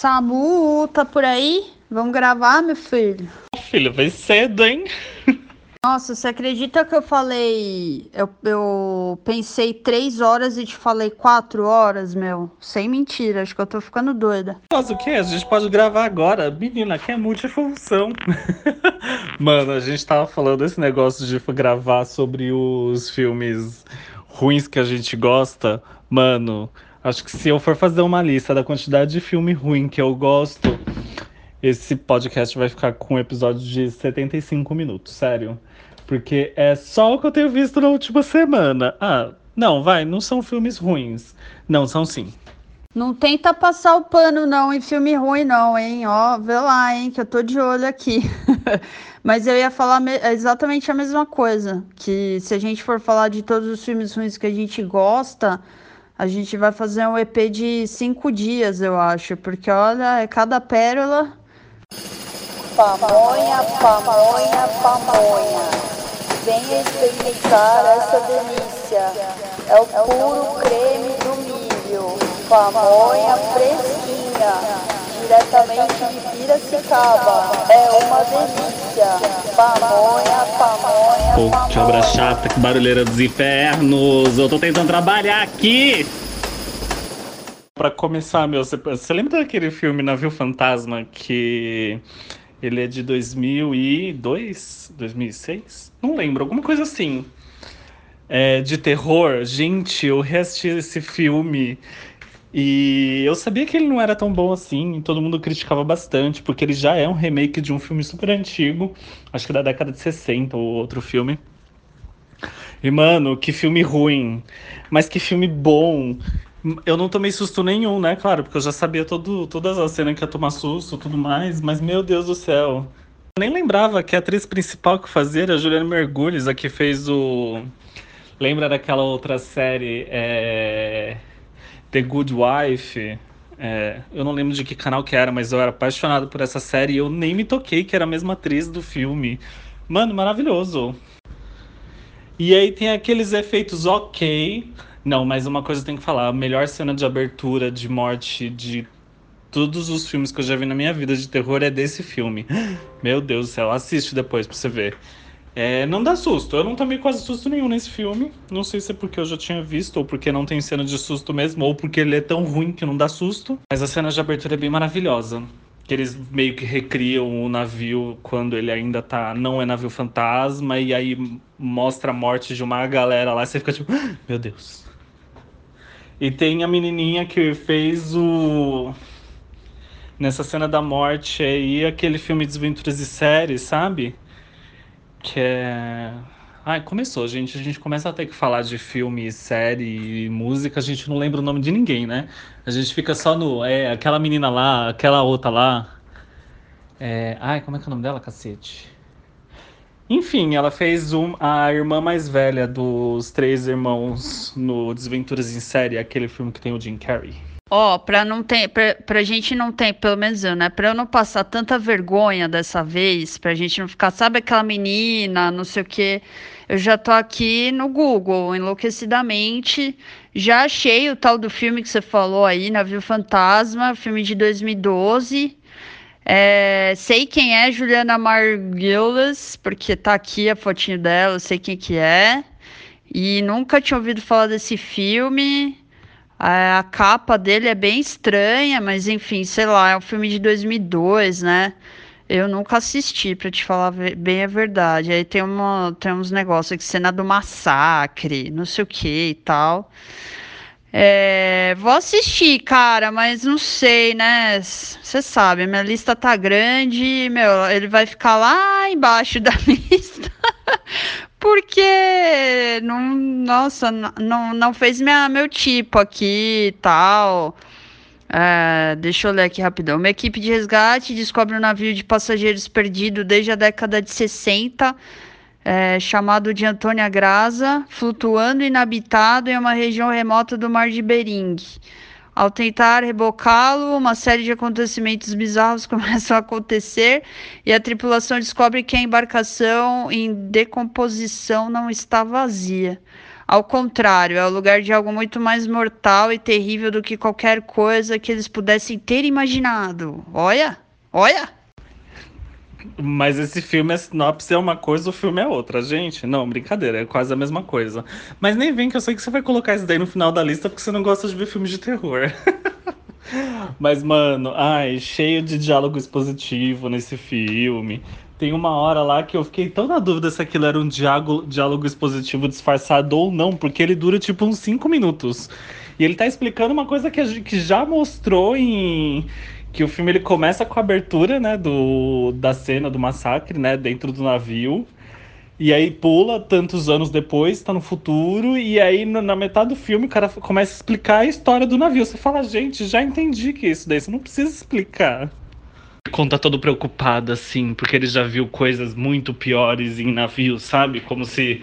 Samu, tá por aí? Vamos gravar, meu filho? Filho, vai cedo, hein? Nossa, você acredita que eu falei. Eu, eu pensei três horas e te falei quatro horas, meu? Sem mentira, acho que eu tô ficando doida. Mas o que? A gente pode gravar agora. Menina, que é multifunção. Mano, a gente tava falando esse negócio de gravar sobre os filmes ruins que a gente gosta. Mano, acho que se eu for fazer uma lista da quantidade de filme ruim que eu gosto, esse podcast vai ficar com um episódio de 75 minutos, sério. Porque é só o que eu tenho visto na última semana. Ah, não, vai, não são filmes ruins. Não, são sim. Não tenta passar o pano, não, em filme ruim, não, hein? Ó, vê lá, hein, que eu tô de olho aqui. Mas eu ia falar exatamente a mesma coisa. Que se a gente for falar de todos os filmes ruins que a gente gosta, a gente vai fazer um EP de cinco dias, eu acho. Porque, olha, é cada pérola. Pamonha, pamonha, pamonha. Venha experimentar essa delícia. É o puro creme do milho. Pamonha fresquinha, diretamente de Piracicaba. É uma delícia. Pamonha, pamonha, Pô, pamonha. que obra chata, que barulheira dos infernos. Eu tô tentando trabalhar aqui. Pra começar, meu, você, você lembra daquele filme Navio Fantasma que ele é de 2002, 2006? Não lembro, alguma coisa assim. É, de terror. Gente, eu reassisti esse filme e eu sabia que ele não era tão bom assim. Todo mundo criticava bastante, porque ele já é um remake de um filme super antigo, acho que da década de 60 ou outro filme. E, mano, que filme ruim. Mas que filme bom. Eu não tomei susto nenhum, né? Claro, porque eu já sabia todo, todas as cenas que ia tomar susto tudo mais. Mas, meu Deus do céu. Eu nem lembrava que a atriz principal que fazia era a Juliana Mergulhos, a que fez o. Lembra daquela outra série? É... The Good Wife? É, eu não lembro de que canal que era, mas eu era apaixonado por essa série e eu nem me toquei que era a mesma atriz do filme. Mano, maravilhoso. E aí tem aqueles efeitos ok. Não, mas uma coisa eu tenho que falar. A melhor cena de abertura de morte de todos os filmes que eu já vi na minha vida de terror é desse filme. Meu Deus do céu, assiste depois pra você ver. É, não dá susto. Eu não tomei quase susto nenhum nesse filme. Não sei se é porque eu já tinha visto, ou porque não tem cena de susto mesmo, ou porque ele é tão ruim que não dá susto. Mas a cena de abertura é bem maravilhosa. Que eles meio que recriam o navio quando ele ainda tá. Não é navio fantasma, e aí mostra a morte de uma galera lá. E você fica tipo, "Ah, meu Deus. E tem a menininha que fez o. Nessa cena da morte aí, aquele filme Desventuras de Série, sabe? Que é. Ai, começou, gente. A gente começa a ter que falar de filme, série e música, a gente não lembra o nome de ninguém, né? A gente fica só no. É, aquela menina lá, aquela outra lá. É... Ai, como é que é o nome dela, cacete? Enfim, ela fez um, a irmã mais velha dos três irmãos no Desventuras em Série, aquele filme que tem o Jim Carrey. Ó, pra não ter, pra, pra gente não ter, pelo menos eu, né? Pra eu não passar tanta vergonha dessa vez, pra gente não ficar, sabe aquela menina, não sei o quê. Eu já tô aqui no Google, enlouquecidamente. Já achei o tal do filme que você falou aí, Navio Fantasma, filme de 2012. É, sei quem é Juliana Margulies, porque tá aqui a fotinho dela, eu sei quem que é. E nunca tinha ouvido falar desse filme. A, capa dele é bem estranha, mas enfim, sei lá, é um filme de 2002, né? Eu nunca assisti, pra te falar bem a verdade. Aí tem, uma, tem uns negócios aqui, cena do massacre, não sei o que e tal. É, vou assistir, cara, mas não sei, né? Você sabe, minha lista tá grande, meu, ele vai ficar lá embaixo da lista. Porque não, nossa, não, não fez minha, meu tipo aqui e tal. É, deixa eu ler aqui rapidão. Uma equipe de resgate descobre um navio de passageiros perdido desde a década de 60, é, chamado de Antônia Graça, flutuando inabitado em uma região remota do Mar de Bering. Ao tentar rebocá-lo, uma série de acontecimentos bizarros começam a acontecer e a tripulação descobre que a embarcação em decomposição não está vazia. Ao contrário, é o lugar de algo muito mais mortal e terrível do que qualquer coisa que eles pudessem ter imaginado. Olha, olha! Mas esse filme, a sinopse é uma coisa, o filme é outra. Gente, não, brincadeira, é quase a mesma coisa. Mas nem vem que eu sei que você vai colocar isso daí no final da lista porque você não gosta de ver filmes de terror. Mas, mano, ai, cheio de diálogo expositivo nesse filme. Tem uma hora lá que eu fiquei tão na dúvida se aquilo era um diálogo, diálogo expositivo disfarçado ou não, porque ele dura tipo uns 5 minutos. E ele tá explicando uma coisa que, que já mostrou em. Que o filme ele começa com a abertura, né, do, da cena do massacre, né, dentro do navio. E aí pula tantos anos depois, tá no futuro, e aí na metade do filme o cara começa a explicar a história do navio. Você fala, gente, já entendi que é isso daí, você não precisa explicar. Conta todo preocupado, assim, porque ele já viu coisas muito piores em navios, sabe? Como se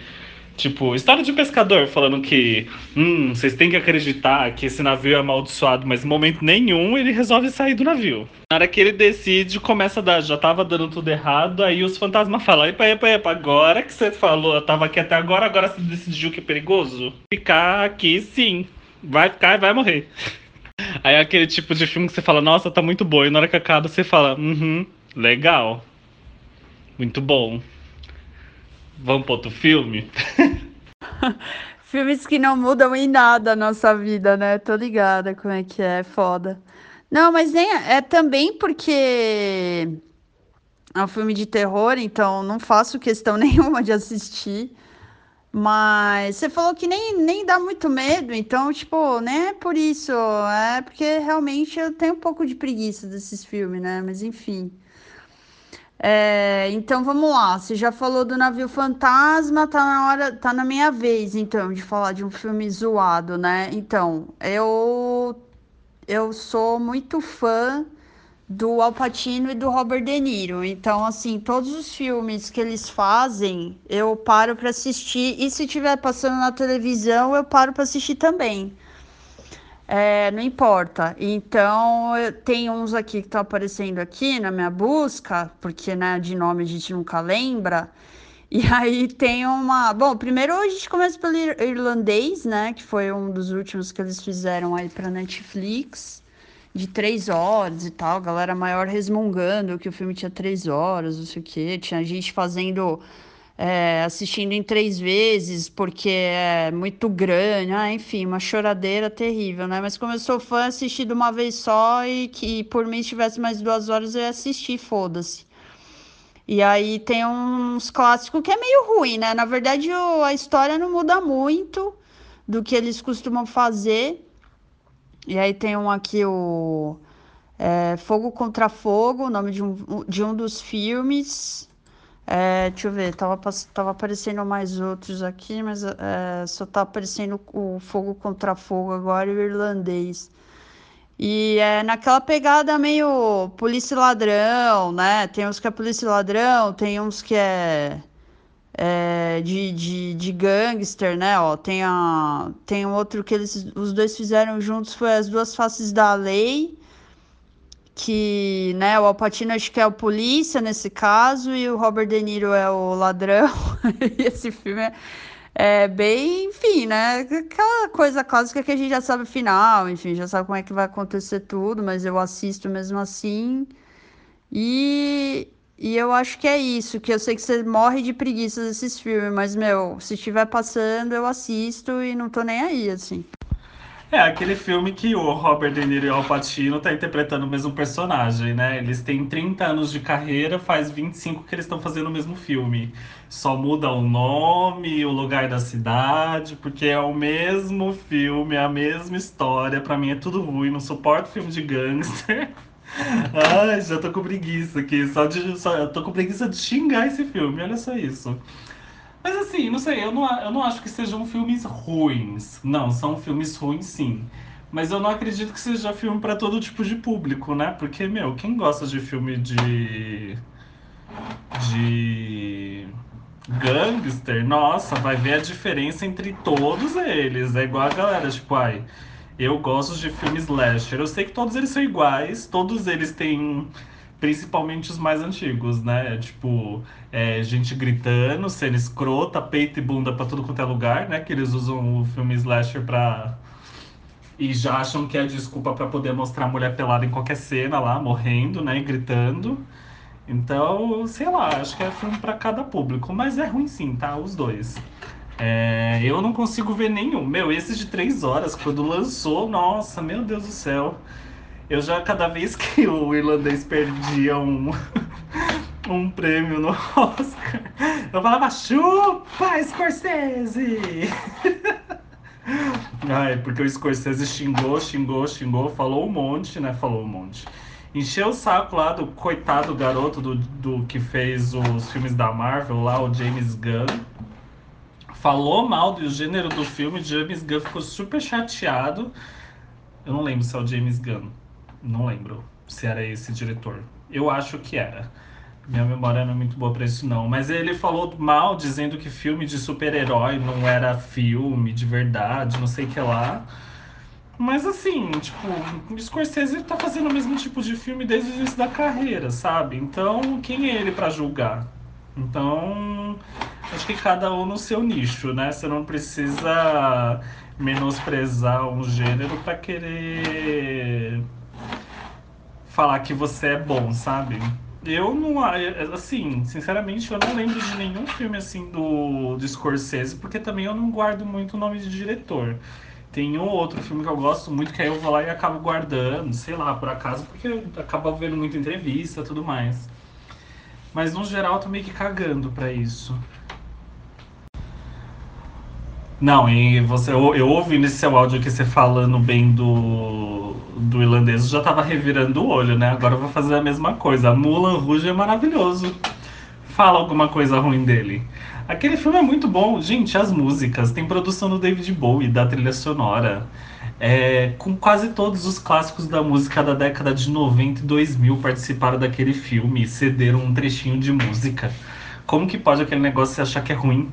Tipo, história de pescador falando que, hum, vocês têm que acreditar que esse navio é amaldiçoado, mas em momento nenhum ele resolve sair do navio. Na hora que ele decide, começa a dar, já tava dando tudo errado, aí os fantasmas falam, epa, epa, epa, agora que você falou, eu tava aqui até agora, agora você decidiu que é perigoso? Ficar aqui, sim. Vai ficar e vai morrer. Aí é aquele tipo de filme que você fala, nossa, tá muito bom, e na hora que acaba você fala, uhum, legal. Muito bom. Vamos para outro filme? Filmes que não mudam em nada a nossa vida, né? Tô ligada como é que é, foda. Não, mas nem é também porque é um filme de terror, então não faço questão nenhuma de assistir. Mas você falou que nem, nem dá muito medo, então, tipo, nem é por isso. É porque realmente eu tenho um pouco de preguiça desses filmes, né? Mas enfim. É, então vamos lá. Você já falou do navio fantasma, tá na hora, tá na minha vez, então, de falar de um filme zoado, né? Então, eu eu sou muito fã do Al Pacino e do Robert De Niro. Então, assim, todos os filmes que eles fazem, eu paro para assistir e se estiver passando na televisão, eu paro para assistir também. É, não importa. Então, tem uns aqui que estão aparecendo aqui na minha busca, porque né, de nome a gente nunca lembra. E aí tem uma. Bom, primeiro a gente começa pelo irlandês, né? Que foi um dos últimos que eles fizeram aí para Netflix, de três horas e tal. Galera maior resmungando que o filme tinha três horas, não sei o quê. Tinha gente fazendo é, assistindo em três vezes porque é muito grande, ah, enfim, uma choradeira terrível, né? Mas como eu sou fã, assisti de uma vez só e que por mim se tivesse mais duas horas eu ia assistir, foda-se. E aí tem uns clássicos que é meio ruim, né? Na verdade, o, a história não muda muito do que eles costumam fazer. E aí tem um aqui, o é, Fogo contra Fogo, o nome de um, de um dos filmes. É, deixa eu ver, tava, tava aparecendo mais outros aqui, mas é, só tá aparecendo o Fogo contra Fogo agora e o irlandês. E é naquela pegada meio polícia e ladrão, né? Tem uns que é polícia e ladrão, tem uns que é, é de, de, de gangster, né? Ó, tem, a, tem outro que eles, os dois fizeram juntos, foi As Duas Faces da Lei que né, o Alpatino acho que é o polícia nesse caso e o Robert De Niro é o ladrão. e esse filme é, é, bem, enfim, né? Aquela coisa clássica que a gente já sabe o final, enfim, já sabe como é que vai acontecer tudo, mas eu assisto mesmo assim. E, e eu acho que é isso, que eu sei que você morre de preguiça desses filmes, mas, meu, se estiver passando, eu assisto e não tô nem aí, assim. É aquele filme que o Robert De Niro e o Al Pacino tá interpretando o mesmo personagem, né? Eles têm 30 anos de carreira, faz 25 que eles estão fazendo o mesmo filme. Só muda o nome, o lugar da cidade, porque é o mesmo filme, é a mesma história. Para mim é tudo ruim, não suporto filme de gangster. Ai, já tô com preguiça aqui, só de, só, eu tô com preguiça de xingar esse filme, olha só isso. Mas assim, não sei, eu não, eu não acho que sejam filmes ruins. Não, são filmes ruins sim. Mas eu não acredito que seja filme para todo tipo de público, né? Porque, meu, quem gosta de filme de. de. gangster, nossa, vai ver a diferença entre todos eles. É igual a galera, tipo, ai. Eu gosto de filmes slasher. Eu sei que todos eles são iguais, todos eles têm principalmente os mais antigos, né? Tipo, é, gente gritando, cena escrota, peito e bunda pra tudo quanto é lugar, né? Que eles usam o filme slasher pra. E já acham que é desculpa para poder mostrar a mulher pelada em qualquer cena lá, morrendo, né? E gritando. Então, sei lá, acho que é filme para cada público. Mas é ruim sim, tá? Os dois. É, eu não consigo ver nenhum. Meu, esse de três horas, quando lançou, nossa, meu Deus do céu. Eu já, cada vez que o irlandês perdia um, um prêmio no Oscar, eu falava, chupa, Scorsese! Ai, porque o Scorsese xingou, xingou, xingou, falou um monte, né? Falou um monte. Encheu o saco lá do coitado garoto do, do que fez os filmes da Marvel lá, o James Gunn. Falou mal do gênero do filme, James Gunn ficou super chateado. Eu não lembro se é o James Gunn. Não lembro se era esse diretor. Eu acho que era. Minha memória não é muito boa para isso, não. Mas ele falou mal, dizendo que filme de super-herói não era filme de verdade, não sei o que lá. Mas assim, tipo, o Scorsese tá fazendo o mesmo tipo de filme desde o início da carreira, sabe? Então, quem é ele para julgar? Então, acho que cada um no seu nicho, né? Você não precisa menosprezar um gênero para querer falar que você é bom, sabe? Eu não. Assim, sinceramente, eu não lembro de nenhum filme assim do, do Scorsese, porque também eu não guardo muito o nome de diretor. Tem um outro filme que eu gosto muito, que aí eu vou lá e acabo guardando, sei lá, por acaso, porque eu acabo vendo muita entrevista tudo mais. Mas no geral eu tô meio que cagando pra isso. Não, e você, eu, eu ouvi nesse seu áudio aqui você falando bem do, do irlandês, já tava revirando o olho, né? Agora eu vou fazer a mesma coisa. Mulan Rouge é maravilhoso. Fala alguma coisa ruim dele. Aquele filme é muito bom. Gente, as músicas. Tem produção do David Bowie, da trilha sonora. É, com quase todos os clássicos da música da década de 90 e 2000 participaram daquele filme cederam um trechinho de música. Como que pode aquele negócio se achar que é ruim?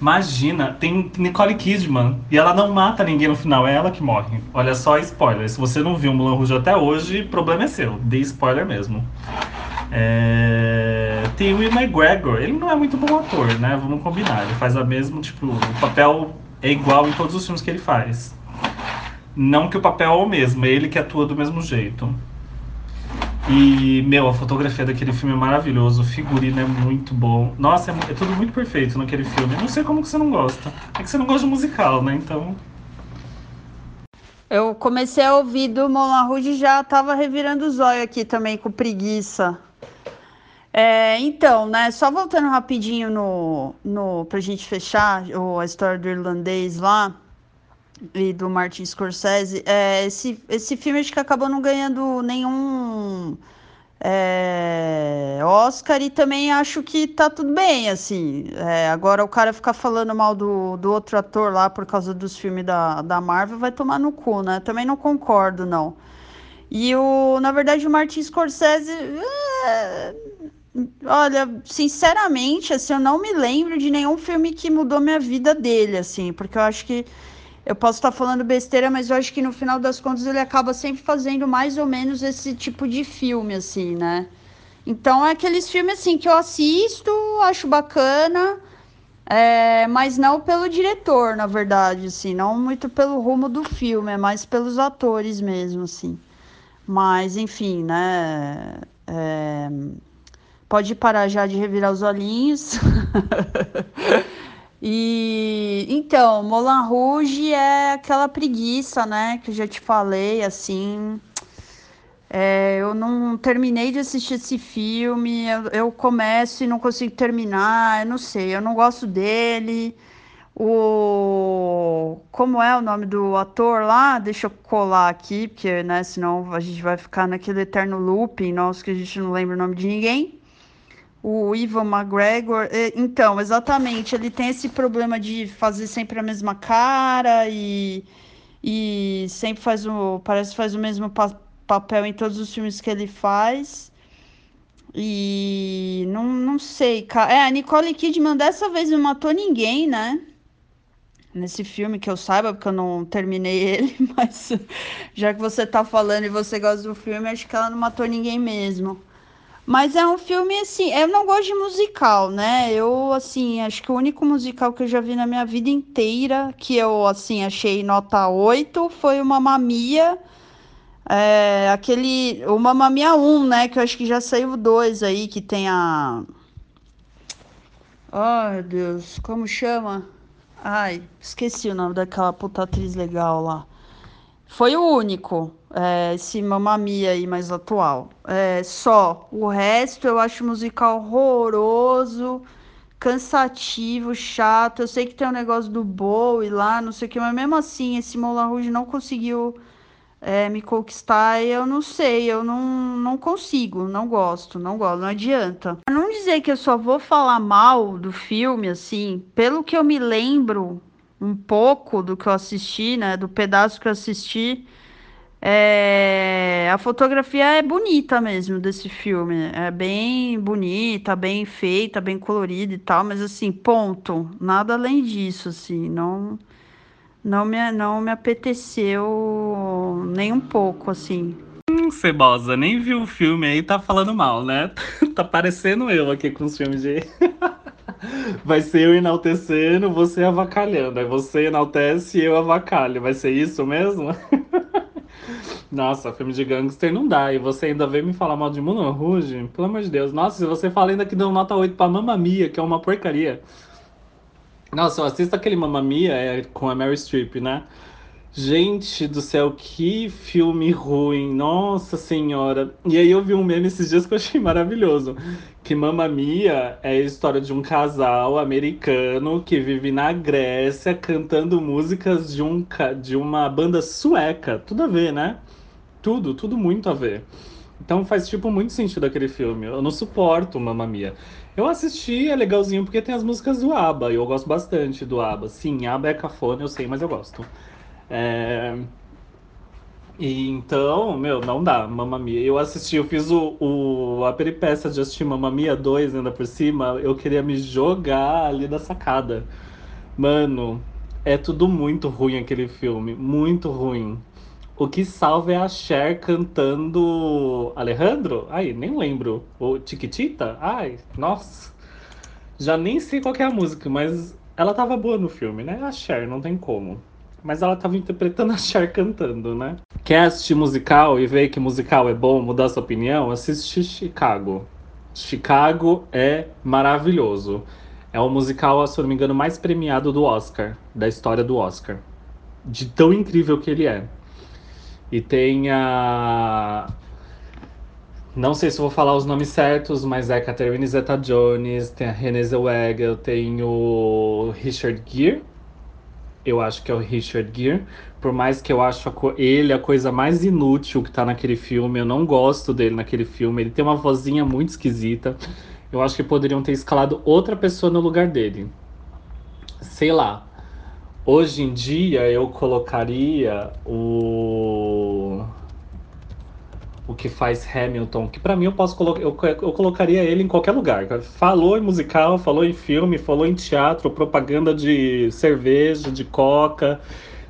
Imagina, tem Nicole Kidman e ela não mata ninguém no final, é ela que morre. Olha só, spoiler. Se você não viu Mulan Rouge até hoje, problema é seu. Dei spoiler mesmo. É... Tem Will McGregor, ele não é muito bom ator, né? Vamos combinar. Ele faz a mesma, tipo, o papel é igual em todos os filmes que ele faz. Não que o papel é o mesmo, é ele que atua do mesmo jeito. E, meu, a fotografia daquele filme é maravilhoso, o figurino é muito bom. Nossa, é, é, tudo muito perfeito naquele filme. Não sei como que você não gosta. É que você não gosta de musical, né? Então. Eu comecei a ouvir do Moulin Rouge e já tava revirando os olhos aqui também com preguiça. É, então, né, só voltando rapidinho no, no, pra gente fechar o, a história do irlandês lá e do Martin Scorsese, é, esse, esse filme acho que acabou não ganhando nenhum é, Oscar e também acho que tá tudo bem, assim. É, agora o cara ficar falando mal do, do outro ator lá por causa dos filmes da, da Marvel vai tomar no cu, né? Também não concordo, não. E o, na verdade, o Martin Scorsese. É, olha, sinceramente, assim, eu não me lembro de nenhum filme que mudou minha vida dele, assim, porque eu acho que eu posso estar falando besteira, mas eu acho que no final das contas ele acaba sempre fazendo mais ou menos esse tipo de filme, assim, né? Então é aqueles filmes assim que eu assisto, acho bacana, é, mas não pelo diretor, na verdade, assim, não muito pelo rumo do filme, é mais pelos atores mesmo, assim. Mas, enfim, né? É, pode parar já de revirar os olhinhos. E então, Moulin Rouge é aquela preguiça, né, que eu já te falei, assim. É, eu não terminei de assistir esse filme, eu, eu, começo e não consigo terminar, eu não sei, eu não gosto dele. O como é o nome do ator lá? Deixa eu colar aqui, porque né, senão a gente vai ficar naquele eterno looping nosso que a gente não lembra o nome de ninguém o Ivan McGregor. Então, exatamente, ele tem esse problema de fazer sempre a mesma cara e, e sempre faz o. Parece que faz o mesmo pa papel em todos os filmes que ele faz. E não, não sei, cara. É, a Nicole Kidman dessa vez não matou ninguém, né? Nesse filme que eu saiba, porque eu não terminei ele, mas já que você tá falando e você gosta do filme, acho que ela não matou ninguém mesmo. Mas é um filme assim, eu não gosto de musical, né? Eu assim, acho que o único musical que eu já vi na minha vida inteira, que eu assim achei nota 8, foi o Mamma Mia. É, aquele, o Mamma Mia 1, né, que eu acho que já saiu dois aí, que tem a Ai, Deus, como chama? Ai, esqueci o nome daquela puta atriz legal lá. Foi o único, é, esse Mamamia aí mais atual. É, só. O resto eu acho musical horroroso, cansativo, chato. Eu sei que tem um negócio do Bowie lá, não sei o que, mas mesmo assim, esse Moulin Rouge não conseguiu é, me conquistar, eu não sei, eu não, não consigo, não gosto, não gosto, não adianta. Pra não dizer que eu só vou falar mal do filme, assim, pelo que eu me lembro um pouco do que eu assisti, né, do pedaço que eu assisti, é, a fotografia é bonita mesmo desse filme, é bem bonita, bem feita, bem colorida e tal, mas assim, ponto, nada além disso, assim, não não me, não me apeteceu nem um pouco, assim. Hum, Cebosa, nem viu o filme aí tá falando mal, né? tá parecendo eu aqui com os filmes de. Vai ser eu enaltecendo, você avacalhando. Aí você enaltece e eu avacalho. Vai ser isso mesmo? Nossa, filme de gangster não dá. E você ainda vem me falar mal de Moulin Rouge? Pelo amor de Deus. Nossa, se você fala ainda que deu nota 8 pra Mamma Mia, que é uma porcaria. Nossa, eu assisto aquele Mamma Mia é, com a Mary Streep, né? Gente do céu, que filme ruim, nossa senhora. E aí eu vi um meme esses dias que eu achei maravilhoso. Que Mamma Mia é a história de um casal americano que vive na Grécia cantando músicas de, um, de uma banda sueca. Tudo a ver, né? Tudo, tudo muito a ver. Então faz, tipo, muito sentido aquele filme. Eu não suporto Mamma Mia. Eu assisti, é legalzinho, porque tem as músicas do ABBA, e eu gosto bastante do ABBA. Sim, ABBA é cafona, eu sei, mas eu gosto. É... E então, meu, não dá, Mamma Mia. Eu assisti, eu fiz o, o, a peripécia de assistir Mamma Mia 2 ainda por cima, eu queria me jogar ali da sacada. Mano, é tudo muito ruim aquele filme, muito ruim. O que salva é a Cher cantando Alejandro? Ai, nem lembro. O Chiquitita? Ai, nossa. Já nem sei qual é a música, mas ela tava boa no filme, né? A Cher, não tem como. Mas ela tava interpretando a Cher cantando, né? Quer assistir musical e ver que musical é bom, mudar sua opinião? Assiste Chicago. Chicago é maravilhoso. É o musical, se não me engano, mais premiado do Oscar, da história do Oscar. De tão incrível que ele é. E tem a. Não sei se vou falar os nomes certos, mas é Catherine Zeta-Jones, tem a Renée Zellweger, tem o Richard Gere. Eu acho que é o Richard Gere. Por mais que eu acho ele a coisa mais inútil que tá naquele filme, eu não gosto dele naquele filme. Ele tem uma vozinha muito esquisita. Eu acho que poderiam ter escalado outra pessoa no lugar dele. Sei lá. Hoje em dia eu colocaria o o que faz Hamilton, que para mim eu posso colocar, eu, eu colocaria ele em qualquer lugar. Falou em musical, falou em filme, falou em teatro, propaganda de cerveja, de coca,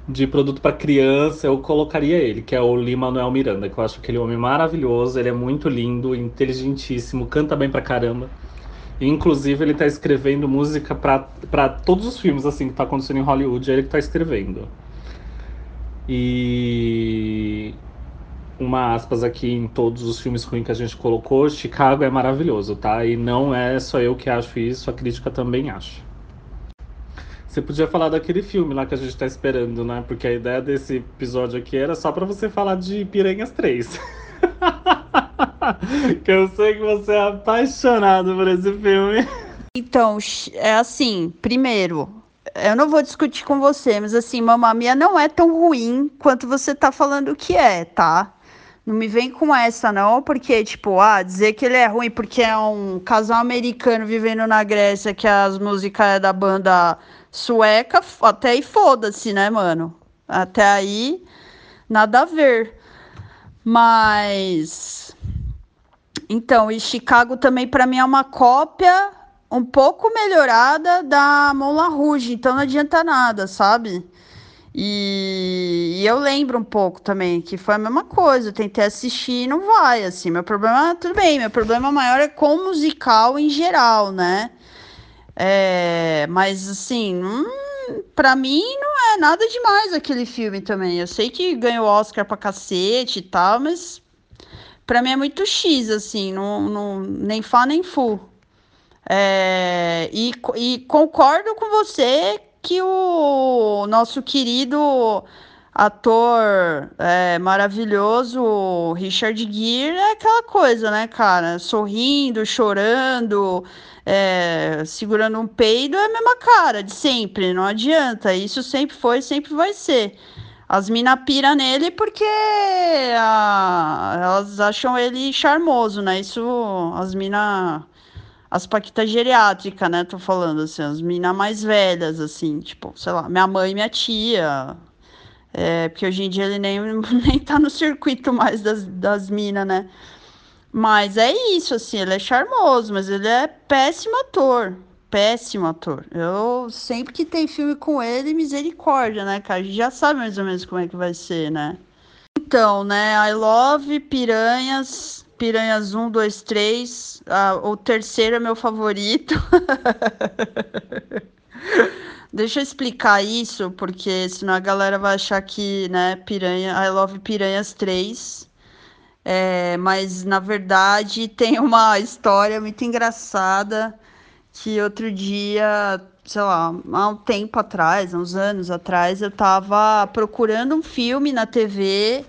de produto para criança, eu colocaria ele, que é o Lima Manuel Miranda, que eu acho aquele homem maravilhoso, ele é muito lindo, inteligentíssimo, canta bem pra caramba. Inclusive, ele tá escrevendo música para todos os filmes assim que tá acontecendo em Hollywood, é ele que tá escrevendo. E uma aspas aqui em todos os filmes ruins que a gente colocou, Chicago é maravilhoso, tá? E não é só eu que acho isso, a crítica também acha. Você podia falar daquele filme lá que a gente tá esperando, né? Porque a ideia desse episódio aqui era só para você falar de Piranhas 3. que eu sei que você é apaixonado por esse filme. Então, é assim, primeiro, eu não vou discutir com você, mas assim, Mamma Mia não é tão ruim quanto você tá falando que é, tá? Não me vem com essa, não, porque, tipo, ah, dizer que ele é ruim porque é um casal americano vivendo na Grécia, que as músicas é da banda sueca, até aí foda-se, né, mano? Até aí, nada a ver. Mas então, e Chicago também para mim é uma cópia um pouco melhorada da Moulin Rouge, então não adianta nada, sabe? E, e, eu lembro um pouco também que foi a mesma coisa. Eu tentei assistir e não vai, assim. Meu problema, tudo bem, meu problema maior é com musical em geral, né? É, mas, assim, hum, mim não é nada demais aquele filme também. Eu sei que ganhou Oscar pra cacete e tal, mas pra mim é muito X, assim, não, não, nem fá nem fu. É, e, e concordo com você que o nosso querido ator é, maravilhoso Richard Gere é aquela coisa, né, cara? Sorrindo, chorando, é, segurando um peido é a mesma cara de sempre, não adianta. Isso sempre foi, sempre vai ser. As mina pira nele porque a, elas acham ele charmoso, né? Isso, as mina as paquitas geriátricas, né? Tô falando, assim, as minas mais velhas, assim, tipo, sei lá, minha mãe e minha tia. É, porque hoje em dia ele nem, nem tá no circuito mais das, das minas, né? Mas é isso, assim, ele é charmoso, mas ele é péssimo ator. Péssimo ator. Eu sempre que tem filme com ele, misericórdia, né, cara? A gente já sabe mais ou menos como é que vai ser, né? Então, né, I Love Piranhas Piranhas 1, 2, 3. Ah, o terceiro é meu favorito. Deixa eu explicar isso, porque senão a galera vai achar que, né, Piranha, I Love Piranhas 3. É, mas na verdade tem uma história muito engraçada que outro dia, sei lá, há um tempo atrás, uns anos atrás, eu tava procurando um filme na TV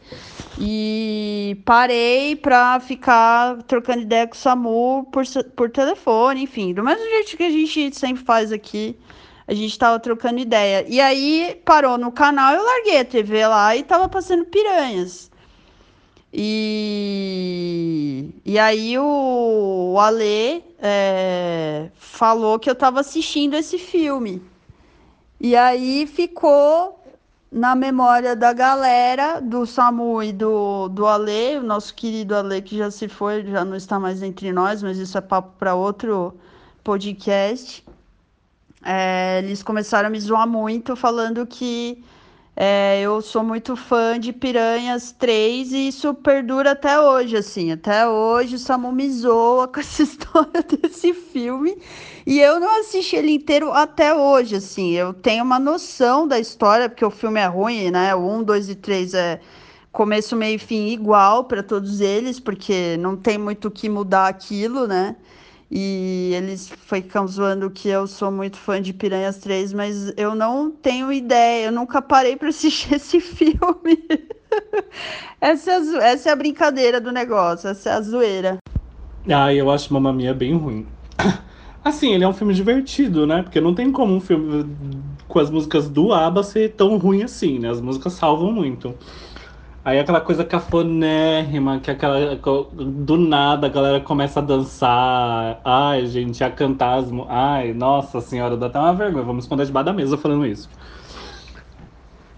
e parei pra ficar trocando ideia com o Samu por, por telefone, enfim, do mesmo jeito que a gente sempre faz aqui. A gente tava trocando ideia. E aí parou no canal, eu larguei a TV lá e tava passando piranhas. E, e aí o, o Ale é, falou que eu tava assistindo esse filme. E aí ficou na memória da galera, do Samu e do, do Ale, o nosso querido Ale que já se foi, já não está mais entre nós, mas isso é papo para outro podcast. É, eles começaram a me zoar muito, falando que é, eu sou muito fã de Piranhas 3 e isso perdura até hoje, assim. Até hoje o Samu me zoa com essa história desse filme. E eu não assisti ele inteiro até hoje, assim. Eu tenho uma noção da história, porque o filme é ruim, né? O 1, 2 e 3 é começo, meio e fim igual para todos eles, porque não tem muito o que mudar aquilo, né? E eles ficam zoando que eu sou muito fã de Piranhas 3, mas eu não tenho ideia, eu nunca parei para assistir esse filme. essa, é essa é a brincadeira do negócio, essa é a zoeira. Ah, eu acho Mamma Mia bem ruim. Assim, ele é um filme divertido, né? Porque não tem como um filme com as músicas do ABBA ser tão ruim assim, né? As músicas salvam muito. Aí aquela coisa cafonérrima, que aquela. Do nada a galera começa a dançar. Ai, gente, a cantar as. Ai, nossa senhora, dá até uma vergonha. Vamos esconder debaixo da mesa falando isso.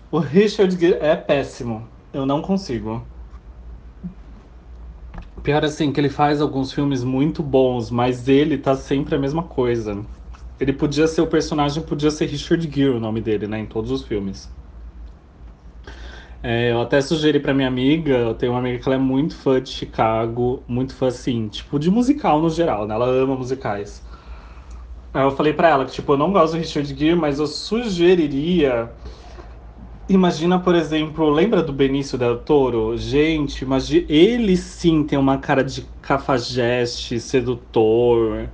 O Richard é péssimo. Eu não consigo. Pior assim, que ele faz alguns filmes muito bons, mas ele tá sempre a mesma coisa. Ele podia ser o personagem, podia ser Richard Gere o nome dele, né? Em todos os filmes. É, eu até sugeri pra minha amiga, eu tenho uma amiga que ela é muito fã de Chicago, muito fã, assim, tipo, de musical no geral, né? Ela ama musicais. Aí eu falei pra ela que, tipo, eu não gosto do Richard Gere, mas eu sugeriria. Imagina, por exemplo, lembra do Benício Del Toro? Gente, imagina, ele sim tem uma cara de cafajeste, sedutor.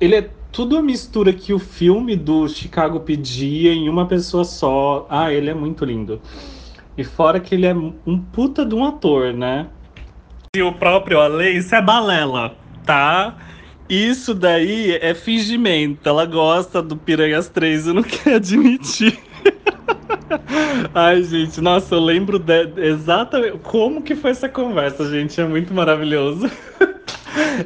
Ele é tudo a mistura que o filme do Chicago pedia em uma pessoa só. Ah, ele é muito lindo. E fora que ele é um puta de um ator, né? E o próprio Ale, isso é balela, tá? Isso daí é fingimento. Ela gosta do Piranhas 3 e não quer admitir. Ai, gente, nossa, eu lembro de, exatamente como que foi essa conversa, gente. É muito maravilhoso.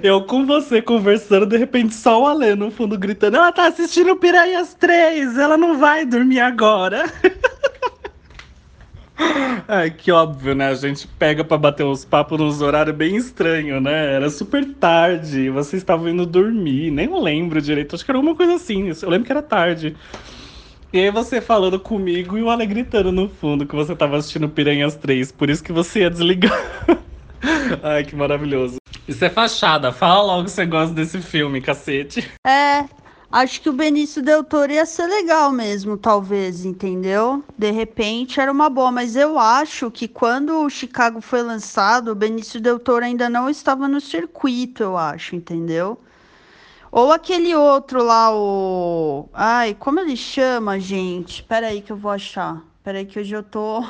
Eu com você conversando, de repente só o Ale no fundo gritando: Ela tá assistindo Piranhas 3, ela não vai dormir agora. Ai, que óbvio, né? A gente pega para bater uns papos nos horários bem estranho, né? Era super tarde, vocês estavam indo dormir, nem lembro direito, acho que era alguma coisa assim. Eu lembro que era tarde. E aí você falando comigo e o Ale gritando no fundo que você tava assistindo Piranhas 3, por isso que você ia desligar. Ai, que maravilhoso. Isso é fachada, fala logo que você gosta desse filme, cacete. É, acho que o Benício Del Toro ia ser legal mesmo, talvez, entendeu? De repente era uma boa, mas eu acho que quando o Chicago foi lançado, o Benício Del Toro ainda não estava no circuito, eu acho, entendeu? Ou aquele outro lá, o. Ai, como ele chama, gente? Pera aí que eu vou achar. Pera aí que hoje eu tô.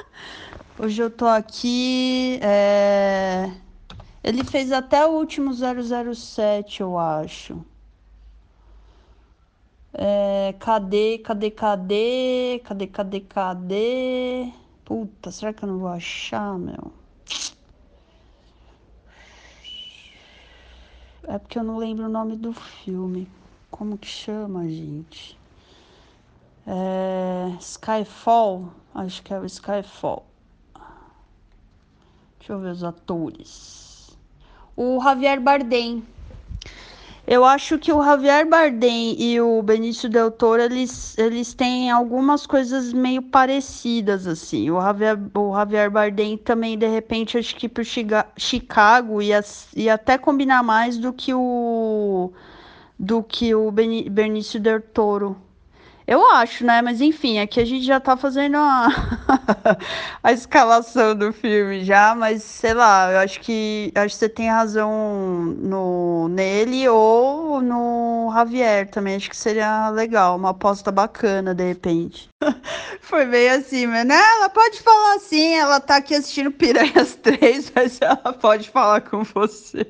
hoje eu tô aqui. É... Ele fez até o último 007, eu acho. É... Cadê, cadê, cadê? Cadê, cadê, cadê? Puta, será que eu não vou achar, meu? É porque eu não lembro o nome do filme. Como que chama, gente? É... Skyfall. Acho que é o Skyfall. Deixa eu ver os atores. O Javier Bardem. Eu acho que o Javier Bardem e o Benício Del Toro, eles, eles têm algumas coisas meio parecidas, assim. O Javier, o Javier Bardem também, de repente, acho que pro Chicago ia, ia até combinar mais do que o do que o Benício Del Toro. Eu acho, né? Mas enfim, aqui a gente já tá fazendo a, a escalação do filme já, mas sei lá, eu acho que acho que você tem razão no nele ou no Javier também. Acho que seria legal, uma aposta bacana de repente. Foi meio assim, mas né? Ela pode falar assim, ela tá aqui assistindo Piranhas 3, mas ela pode falar com você.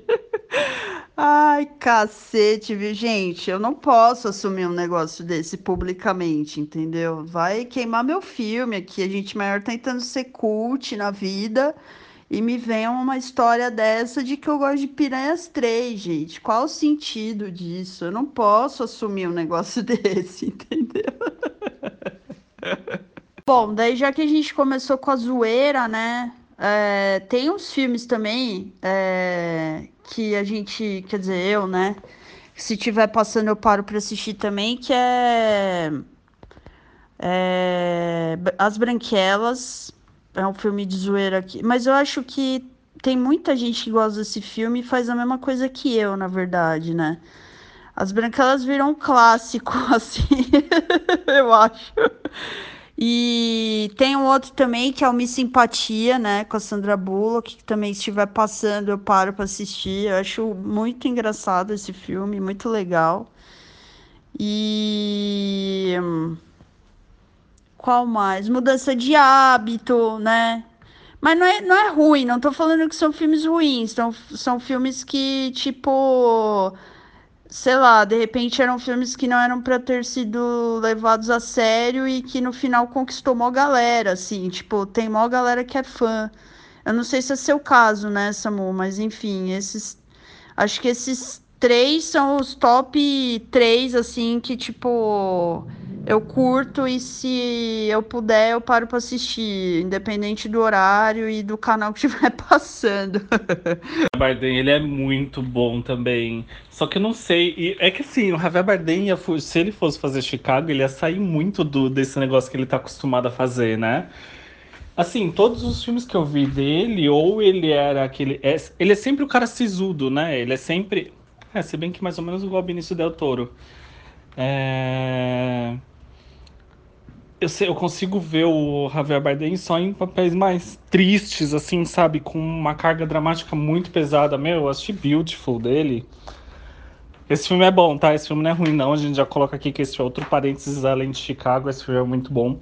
Ai, cacete, viu, gente? Eu não posso assumir um negócio desse publicamente, entendeu? Vai queimar meu filme aqui. A gente maior tentando ser cult na vida e me vem uma história dessa de que eu gosto de Piranhas 3, gente. Qual o sentido disso? Eu não posso assumir um negócio desse, entendeu? Bom, daí já que a gente começou com a zoeira, né? É, tem uns filmes também é, que a gente, quer dizer, eu, né? Se tiver passando, eu paro para assistir também, que é, é As Branquelas. É um filme de zoeira aqui. Mas eu acho que tem muita gente que gosta desse filme e faz a mesma coisa que eu, na verdade, né? As Branquelas viram um clássico, assim, eu acho. E tem um outro também que é o Miss Simpatia, né, com a Sandra Bullock, que também estiver passando eu paro para assistir. Eu acho muito engraçado esse filme, muito legal. E qual mais? Mudança de hábito, né? Mas não é, não é ruim, não tô falando que são filmes ruins, são, são filmes que, tipo, sei lá, de repente eram filmes que não eram para ter sido levados a sério e que no final conquistou mó galera, assim, tipo, tem mó galera que é fã. Eu não sei se é seu caso, né, Samu, mas enfim, esses acho que esses três são os top três, assim, que tipo eu curto e se eu puder eu paro para assistir, independente do horário e do canal que estiver passando. Bardem, ele é muito bom também. Só que eu não sei, é que assim, o Javier Bardem, se ele fosse fazer Chicago, ele ia sair muito do, desse negócio que ele tá acostumado a fazer, né? Assim, todos os filmes que eu vi dele, ou ele era aquele. É, ele é sempre o cara sisudo, né? Ele é sempre. É, se bem que mais ou menos igual o Benício Del Toro. É eu, sei, eu consigo ver o Javier Bardem só em papéis mais tristes, assim, sabe? Com uma carga dramática muito pesada. Meu, eu assisti Beautiful dele. Esse filme é bom, tá? Esse filme não é ruim, não. A gente já coloca aqui que esse é outro parênteses além de Chicago. Esse filme é muito bom.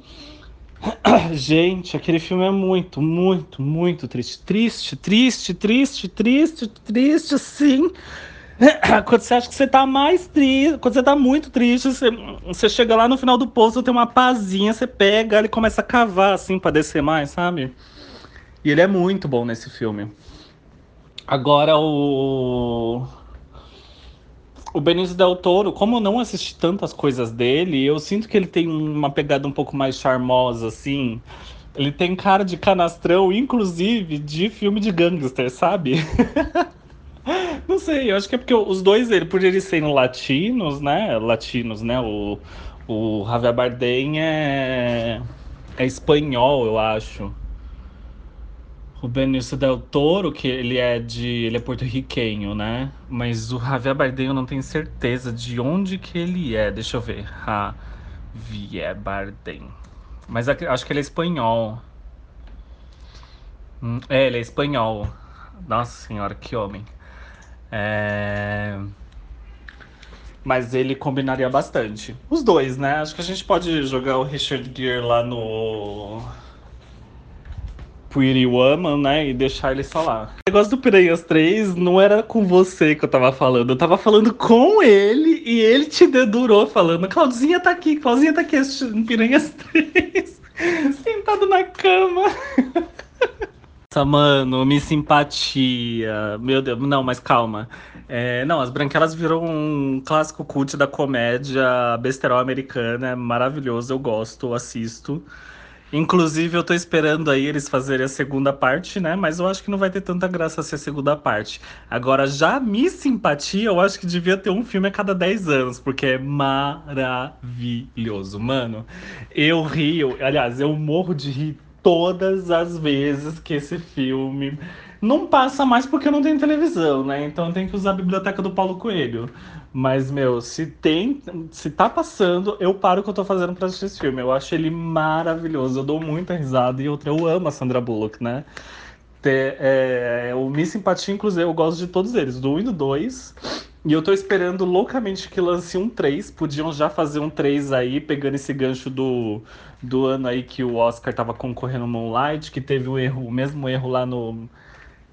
Gente, aquele filme é muito, muito, muito triste. Triste, triste, triste, triste, triste, sim. quando você acha que você tá mais triste, quando você tá muito triste, você, você chega lá no final do poço, tem uma pazinha, você pega e começa a cavar assim para descer mais, sabe? E ele é muito bom nesse filme. Agora o o Benício Del Toro, como eu não assisti tantas coisas dele, eu sinto que ele tem uma pegada um pouco mais charmosa assim. Ele tem cara de canastrão, inclusive de filme de gangster, sabe? Não sei, eu acho que é porque os dois, ele, por eles serem latinos, né? Latinos, né? O, O Javier Bardem é, é espanhol, eu acho. O Benício Del Toro, que ele é de. ele é porto-riquenho, né? Mas o Javier Bardem eu não tenho certeza de onde que ele é. Deixa eu ver. Javier Bardem. Mas acho que ele é espanhol. Hum, é, ele é espanhol. Nossa senhora, que homem. É... Mas ele combinaria bastante. Os dois, né? Acho que a gente pode jogar o Richard Gere lá no Pretty Woman, né? E deixar ele falar. O negócio do Piranhas 3 não era com você que eu tava falando. Eu tava falando com ele e ele te dedurou falando. Claudinha tá aqui, Claudinha tá aqui assistindo Piranhas 3. Sentado na cama. Nossa, mano, me simpatia. Meu Deus, não, mas calma. É, não, As Branquelas virou um clássico cult da comédia besterol americana. É maravilhoso, eu gosto, assisto. Inclusive, eu tô esperando aí eles fazerem a segunda parte, né? Mas eu acho que não vai ter tanta graça ser a segunda parte. Agora, já me simpatia, eu acho que devia ter um filme a cada 10 anos, porque é maravilhoso. Mano, eu rio, aliás, eu morro de rir todas as vezes que esse filme não passa mais porque não tem televisão, né? Então tem que usar a biblioteca do Paulo Coelho. Mas, meu, se tem. Se tá passando, eu paro o que eu tô fazendo pra assistir esse filme. Eu acho ele maravilhoso. Eu dou muita risada. E outra, eu amo a Sandra Bullock, né? Ter, é, o Me Simpatia, inclusive, eu gosto de todos eles, do 1 e do 2. E eu tô esperando loucamente que lance um 3. Podiam já fazer um 3 aí, pegando esse gancho do, do ano aí que o Oscar tava concorrendo no Moonlight, que teve o erro, o mesmo erro lá no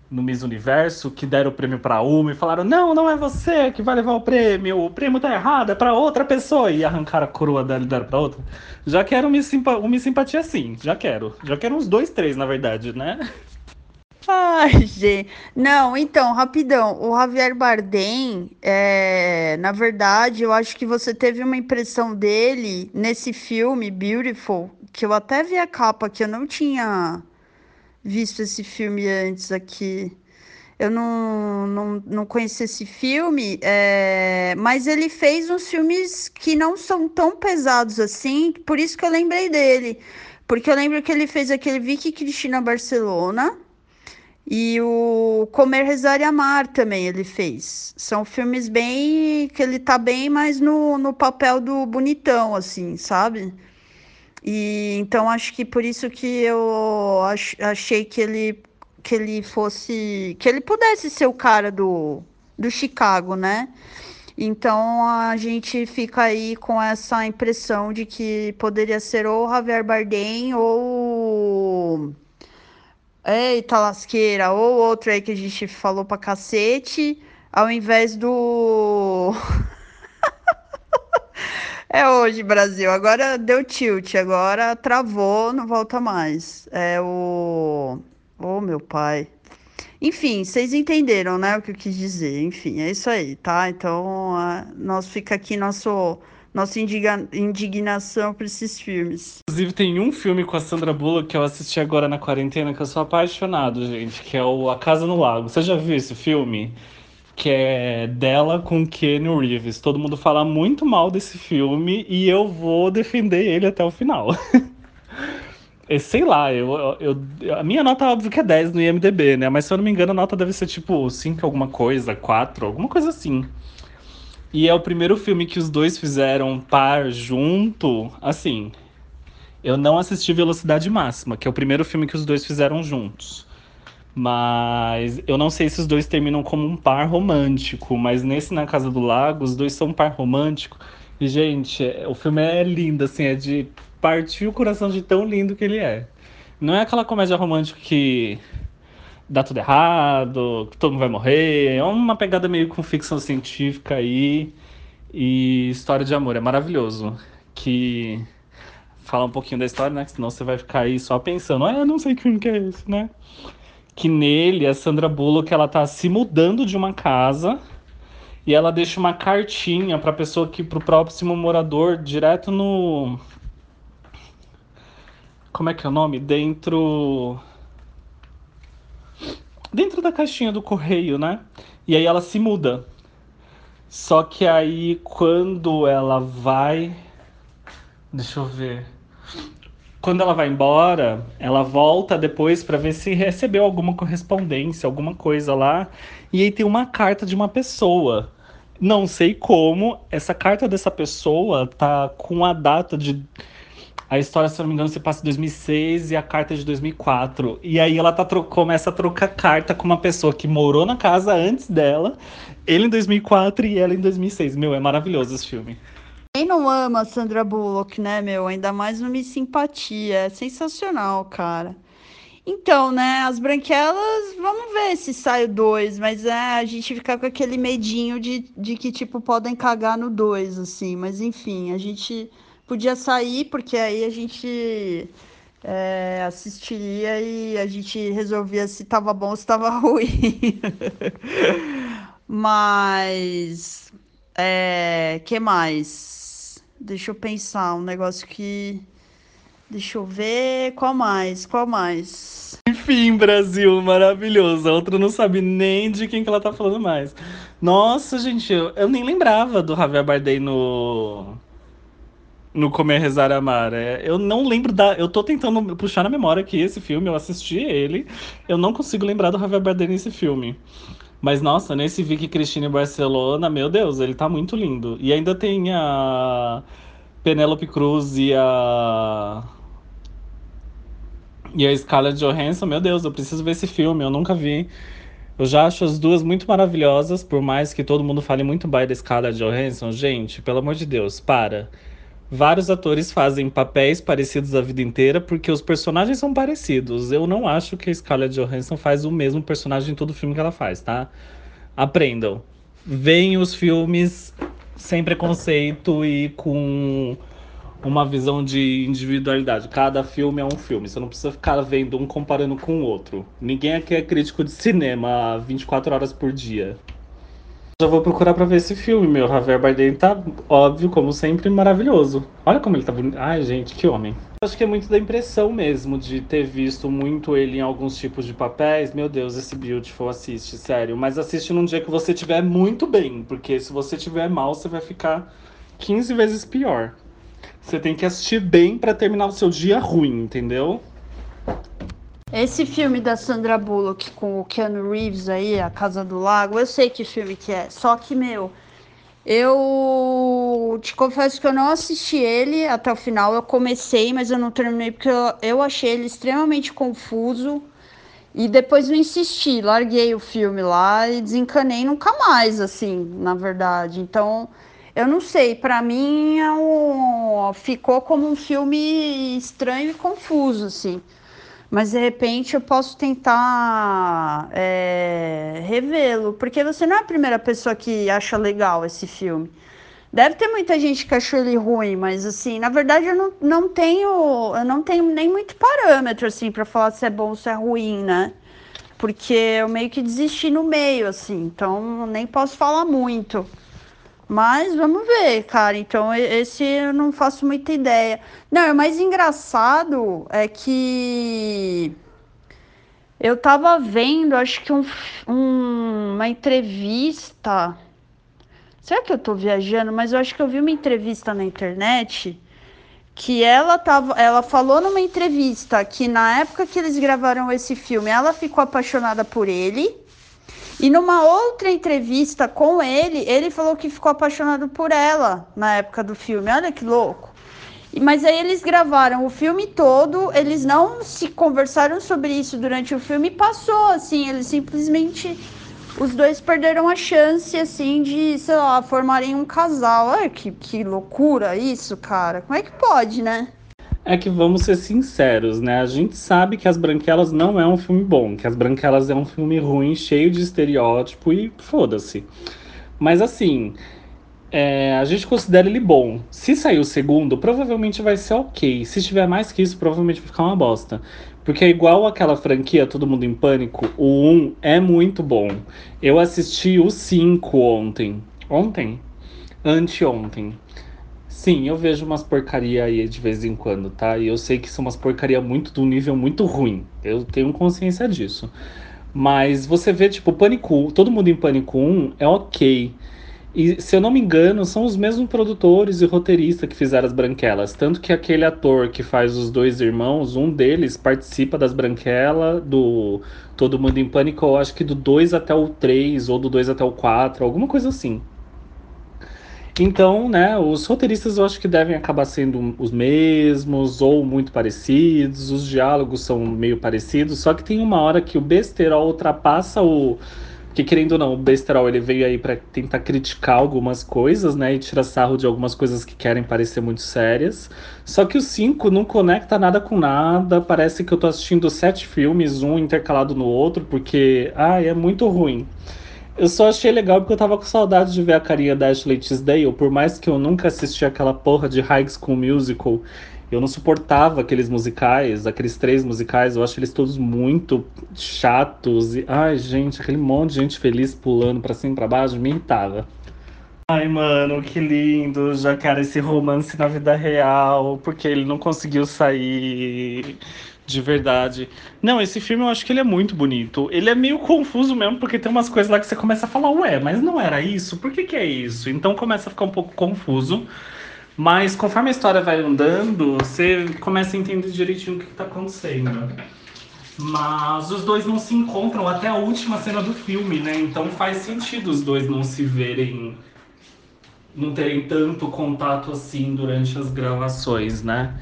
no Miss Universo que deram o prêmio para uma e falaram: "Não, não é você que vai levar o prêmio, o prêmio tá errado, é para outra pessoa" e arrancaram a coroa dela e deram para outra. Já quero uma, simpa uma simpatia sim, já quero. Já quero uns dois, três, na verdade, né? Ai, gente. Não, então, rapidão. O Javier Bardem, é, na verdade, eu acho que você teve uma impressão dele nesse filme, Beautiful, que eu até vi a capa, que eu não tinha visto esse filme antes aqui. Eu não, não, não conheci esse filme, é, mas ele fez uns filmes que não são tão pesados assim, por isso que eu lembrei dele. Porque eu lembro que ele fez aquele Vicky Cristina Barcelona e o Comer, Rezar e Amar também ele fez. São filmes bem. que ele tá bem mais no, no papel do bonitão, assim, sabe? E então acho que por isso que eu ach, achei que ele que ele fosse que ele pudesse ser o cara do do Chicago, né? Então a gente fica aí com essa impressão de que poderia ser ou Javier Bardem ou Eita lasqueira, ou outro aí que a gente falou pra cacete, ao invés do É hoje, Brasil. Agora deu tilt, agora travou, não volta mais. É o. Ô, oh, meu pai. Enfim, vocês entenderam, né, o que eu quis dizer. Enfim, é isso aí, tá? Então, nós fica aqui nosso nossa indignação por esses filmes. Inclusive, tem um filme com a Sandra Bullock que eu assisti agora na quarentena que eu sou apaixonado, gente, que é o A Casa no Lago. Você já viu esse filme? que é dela com Keanu Reeves. Todo mundo fala muito mal desse filme e eu vou defender ele até o final. e, sei lá, eu, eu, a minha nota óbvio que é 10 no IMDB, né? Mas se eu não me engano, a nota deve ser tipo 5 alguma coisa, 4, alguma coisa assim. E é o primeiro filme que os dois fizeram par junto, assim. Eu não assisti Velocidade Máxima, que é o primeiro filme que os dois fizeram juntos. Mas eu não sei se os dois terminam como um par romântico, mas nesse Na Casa do Lago, os dois são um par romântico. E, gente, o filme é lindo, assim, é de partir o coração de tão lindo que ele é. Não é aquela comédia romântica que dá tudo errado, que todo mundo vai morrer. É uma pegada meio com ficção científica aí e história de amor. É maravilhoso. Que fala um pouquinho da história, né? Senão você vai ficar aí só pensando, ah, eu não sei que filme que é esse, né? que nele a Sandra Bullock ela tá se mudando de uma casa e ela deixa uma cartinha para pessoa que pro próximo morador direto no como é que é o nome? Dentro dentro da caixinha do correio, né? E aí ela se muda. Só que aí quando ela vai Deixa eu ver. Quando ela vai embora, ela volta depois para ver se recebeu alguma correspondência, alguma coisa lá. E aí tem uma carta de uma pessoa. Não sei como. Essa carta dessa pessoa tá com a data de. A história, se não me engano, se passa em 2006 e a carta é de 2004. E aí ela tá começa a trocar carta com uma pessoa que morou na casa antes dela, ele em 2004 e ela em 2006. Meu, é maravilhoso esse filme. Quem não ama a Sandra Bullock, né, meu? Ainda mais no Me Simpatia. É sensacional, cara. Então, né, as branquelas, vamos ver se sai o 2, mas é, a gente fica com aquele medinho de, de que, tipo, podem cagar no 2, assim. Mas, enfim, a gente podia sair, porque aí a gente é, assistiria e a gente resolvia se tava bom ou se tava ruim. mas, é, que mais? Deixa eu pensar, um negócio que. Deixa eu ver. Qual mais? Qual mais? Enfim, Brasil, maravilhoso. A outra não sabe nem de quem que ela tá falando mais. Nossa, gente, eu, eu nem lembrava do Javier Bardem no. No Comer, Rezar Amar. É, eu não lembro da. Eu tô tentando puxar na memória aqui esse filme, eu assisti ele. Eu não consigo lembrar do Javier Bardem nesse filme. Mas nossa, nesse Vicky Cristina em Barcelona, meu Deus, ele tá muito lindo. E ainda tem a Penélope Cruz e a e a Scarlett Johansson, meu Deus, eu preciso ver esse filme, eu nunca vi. Eu já acho as duas muito maravilhosas, por mais que todo mundo fale muito bem da Scarlett Johansson. Gente, pelo amor de Deus, para. Vários atores fazem papéis parecidos a vida inteira porque os personagens são parecidos. Eu não acho que a Scarlett Johansson faz o mesmo personagem em todo filme que ela faz, tá? Aprendam. Veem os filmes sem preconceito e com uma visão de individualidade. Cada filme é um filme. Você não precisa ficar vendo um comparando com o outro. Ninguém aqui é crítico de cinema 24 horas por dia. Já vou procurar pra ver esse filme, meu. Javier Bardem tá, óbvio, como sempre, maravilhoso. Olha como ele tá bonito. Ai, gente, que homem. Acho que é muito da impressão mesmo de ter visto muito ele em alguns tipos de papéis. Meu Deus, esse Beautiful assiste, sério. Mas assiste num dia que você tiver muito bem, porque se você tiver mal, você vai ficar 15 vezes pior. Você tem que assistir bem para terminar o seu dia ruim, entendeu? Esse filme da Sandra Bullock com o Keanu Reeves aí, A Casa do Lago, eu sei que filme que é. Só que, meu, eu te confesso que eu não assisti ele até o final. Eu comecei, mas eu não terminei porque eu, eu achei ele extremamente confuso. E depois não insisti, larguei o filme lá e desencanei nunca mais, assim, na verdade. Então, eu não sei, para mim é um, ficou como um filme estranho e confuso, assim mas de repente eu posso tentar é, revê-lo, porque você não é a primeira pessoa que acha legal esse filme. Deve ter muita gente que achou ele ruim, mas assim, na verdade eu não, não tenho, eu não tenho nem muito parâmetro assim para falar se é bom ou se é ruim, né? Porque eu meio que desisti no meio, assim, então nem posso falar muito. Mas vamos ver, cara. Então, esse eu não faço muita ideia. Não, o mais engraçado é que eu tava vendo, acho que um, um, uma entrevista. Será que eu tô viajando? Mas eu acho que eu vi uma entrevista na internet que ela tava, ela falou numa entrevista que na época que eles gravaram esse filme, ela ficou apaixonada por ele. E numa outra entrevista com ele, ele falou que ficou apaixonado por ela na época do filme. Olha que louco. Mas aí eles gravaram o filme todo, eles não se conversaram sobre isso durante o filme e passou, assim, eles simplesmente. Os dois perderam a chance, assim, de, sei lá, formarem um casal. Olha que, que loucura isso, cara. Como é que pode, né? É que vamos ser sinceros, né? A gente sabe que As Branquelas não é um filme bom, que As Branquelas é um filme ruim, cheio de estereótipo e foda-se. Mas assim, é, a gente considera ele bom. Se sair o segundo, provavelmente vai ser ok. Se tiver mais que isso, provavelmente vai ficar uma bosta. Porque é igual aquela franquia Todo Mundo em Pânico, o 1 é muito bom. Eu assisti o 5 ontem. Ontem? Anteontem. Sim, eu vejo umas porcaria aí de vez em quando, tá? E eu sei que são umas porcaria muito do nível muito ruim. Eu tenho consciência disso. Mas você vê, tipo, Pânico, todo mundo em Pânico 1 é ok. E, se eu não me engano, são os mesmos produtores e roteiristas que fizeram as Branquelas. Tanto que aquele ator que faz os dois irmãos, um deles participa das Branquelas, do Todo Mundo em Pânico, acho que do 2 até o 3, ou do 2 até o 4, alguma coisa assim. Então, né, os roteiristas eu acho que devem acabar sendo os mesmos ou muito parecidos, os diálogos são meio parecidos, só que tem uma hora que o besterol ultrapassa o que querendo ou não, o besterol ele veio aí para tentar criticar algumas coisas, né, e tirar sarro de algumas coisas que querem parecer muito sérias. Só que o 5 não conecta nada com nada, parece que eu tô assistindo sete filmes, um intercalado no outro, porque ai, é muito ruim. Eu só achei legal porque eu tava com saudade de ver a carinha da Ashley Tisdale, por mais que eu nunca assisti aquela porra de High School Musical eu não suportava aqueles musicais, aqueles três musicais, eu acho eles todos muito chatos. E, ai, gente, aquele monte de gente feliz pulando pra cima e pra baixo me irritava. Ai, mano, que lindo. Já quero esse romance na vida real, porque ele não conseguiu sair de verdade. Não, esse filme eu acho que ele é muito bonito. Ele é meio confuso mesmo, porque tem umas coisas lá que você começa a falar, ué, mas não era isso? Por que, que é isso? Então começa a ficar um pouco confuso. Mas conforme a história vai andando, você começa a entender direitinho o que está acontecendo. Mas os dois não se encontram até a última cena do filme, né? Então faz sentido os dois não se verem, não terem tanto contato assim durante as gravações, né?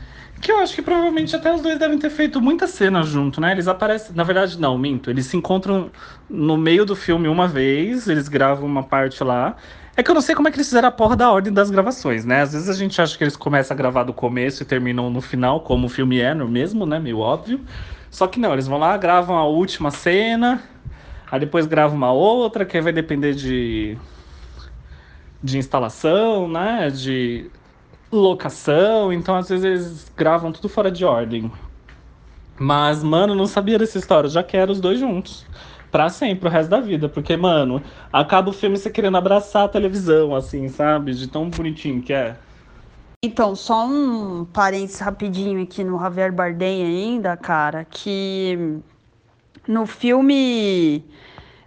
Que eu acho que provavelmente até os dois devem ter feito muita cena junto, né? Eles aparecem. Na verdade, não, minto. Eles se encontram no meio do filme uma vez, eles gravam uma parte lá. É que eu não sei como é que eles fizeram a porra da ordem das gravações, né? Às vezes a gente acha que eles começam a gravar do começo e terminam no final, como o filme é, no mesmo, né? Meio óbvio. Só que não, eles vão lá, gravam a última cena, aí depois gravam uma outra, que aí vai depender de. de instalação, né? De locação. Então às vezes eles gravam tudo fora de ordem. Mas, mano, não sabia dessa história, já quero os dois juntos pra sempre, o resto da vida. Porque, mano, acaba o filme você querendo abraçar a televisão, assim, sabe? De tão bonitinho que é. Então, só um parênteses rapidinho aqui no Javier Bardem ainda, cara, que no filme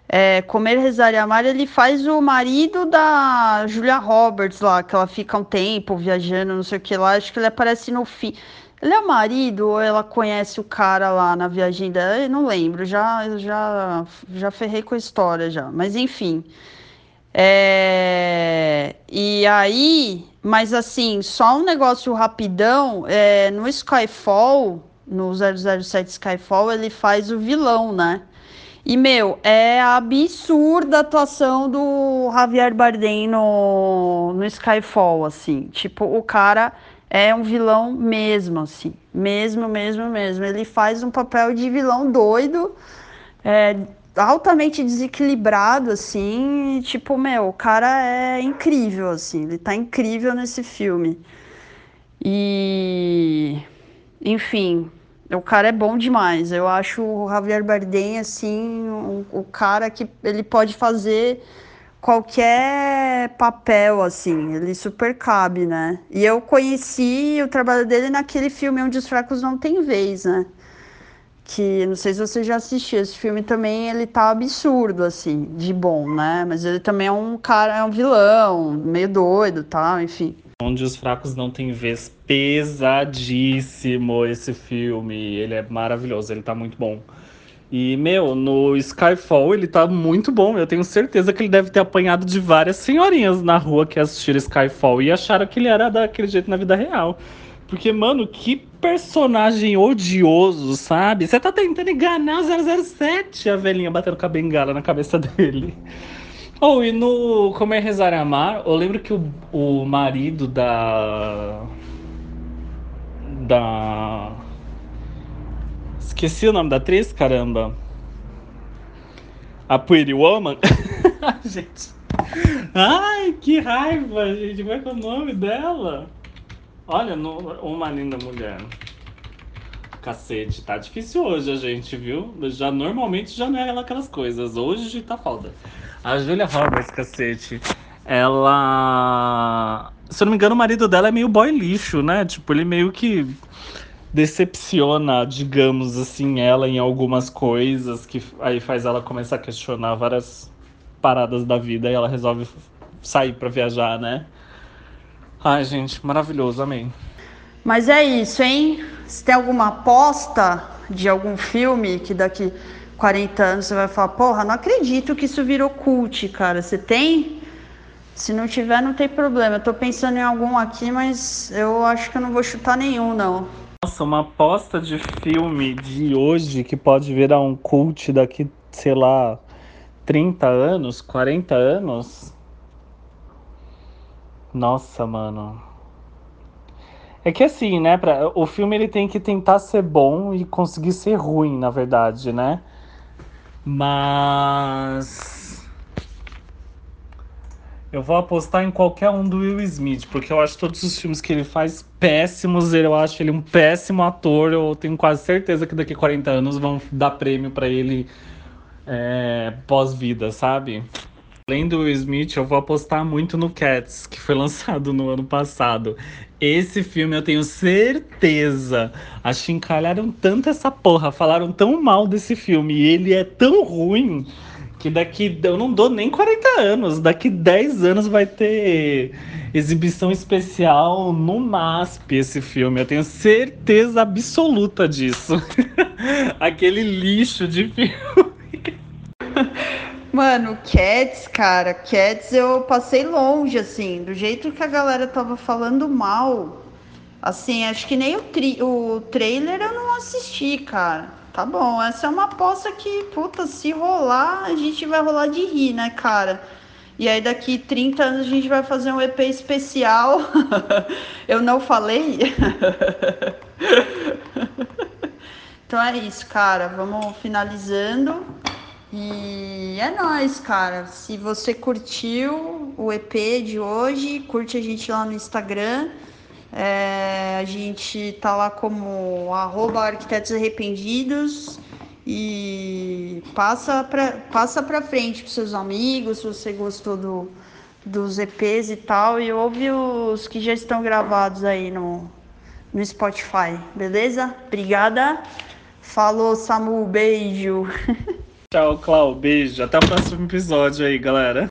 é, Comer, Rezar e Amar, ele faz o marido da Julia Roberts lá, que ela fica um tempo viajando, não sei o que lá, acho que ele aparece no fim. Ele é o marido ou ela conhece o cara lá na viagem dela? Eu não lembro, já, já, já ferrei com a história já. Mas enfim. É... E aí, mas assim, só um negócio rapidão. É, no Skyfall, no 007 Skyfall, ele faz o vilão, né? E, meu, é absurda a atuação do Javier Bardem no, no Skyfall, assim. Tipo, o cara é um vilão mesmo, assim. Mesmo, mesmo, mesmo. Ele faz um papel de vilão doido, é, altamente desequilibrado, assim. E, tipo, meu, o cara é incrível, assim. Ele tá incrível nesse filme. E. Enfim, o cara é bom demais. Eu acho o Javier Bardem, assim, o, o cara que ele pode fazer qualquer papel, assim, ele super cabe, né? E eu conheci o trabalho dele naquele filme Onde os Fracos Não Têm Vez, né? Que, não sei se você já assistiu, esse filme também, ele tá absurdo, assim, de bom, né? Mas ele também é um cara, é um vilão, meio doido, tá? Enfim. Onde os Fracos Não Têm Vez, pesadíssimo esse filme, ele é maravilhoso, ele tá muito bom. E, meu, no Skyfall ele tá muito bom. Eu tenho certeza que ele deve ter apanhado de várias senhorinhas na rua que assistiram Skyfall e acharam que ele era daquele jeito na vida real. Porque, mano, que personagem odioso, sabe? Você tá tentando enganar o 007, a velhinha batendo com a bengala na cabeça dele. Oh, e no Comer, Rezar e Amar, eu lembro que o, o marido da. Da Esqueci o nome da atriz, caramba. A Pretty Woman. gente. Ai, que raiva, gente. Como é que é o nome dela? Olha, no, uma linda mulher. Cacete, tá difícil hoje a gente, viu? Já normalmente já não é aquelas coisas. Hoje tá foda. A Julia Roberts, cacete. Ela. Se eu não me engano, o marido dela é meio boy lixo, né? Tipo, ele meio que decepciona, digamos assim, ela em algumas coisas, que aí faz ela começar a questionar várias paradas da vida e ela resolve sair para viajar, né? Ai, gente, maravilhoso, amém. Mas é isso, hein? Se tem alguma aposta de algum filme que daqui 40 anos você vai falar, porra, não acredito que isso virou cult, cara. Você tem? Se não tiver, não tem problema. Eu tô pensando em algum aqui, mas eu acho que eu não vou chutar nenhum, não. Nossa, uma aposta de filme de hoje que pode virar um cult daqui, sei lá, 30 anos, 40 anos. Nossa, mano. É que assim, né, pra, o filme ele tem que tentar ser bom e conseguir ser ruim, na verdade, né? Mas eu vou apostar em qualquer um do Will Smith, porque eu acho todos os filmes que ele faz péssimos, eu acho ele um péssimo ator, eu tenho quase certeza que daqui a 40 anos vão dar prêmio para ele é, pós-vida, sabe? Além do Will Smith, eu vou apostar muito no Cats, que foi lançado no ano passado. Esse filme eu tenho certeza. Achincalharam tanto essa porra, falaram tão mal desse filme, e ele é tão ruim que daqui. Eu não dou nem 40 anos, daqui 10 anos vai ter exibição especial no MASP esse filme. Eu tenho certeza absoluta disso. Aquele lixo de filme. Mano, Cats, cara, Cats eu passei longe, assim, do jeito que a galera tava falando mal. Assim, acho que nem o, o trailer eu não assisti, cara. Tá bom, essa é uma aposta que, puta, se rolar, a gente vai rolar de rir, né, cara? E aí daqui 30 anos a gente vai fazer um EP especial. eu não falei. então é isso, cara. Vamos finalizando. E é nóis, cara. Se você curtiu o EP de hoje, curte a gente lá no Instagram. É, a gente tá lá como arroba arquitetos arrependidos e passa pra, passa pra frente pros seus amigos, se você gostou do, dos EPs e tal, e ouve os que já estão gravados aí no, no Spotify, beleza? Obrigada. Falou, Samu, beijo. Tchau, Clau. Beijo. Até o próximo episódio aí, galera.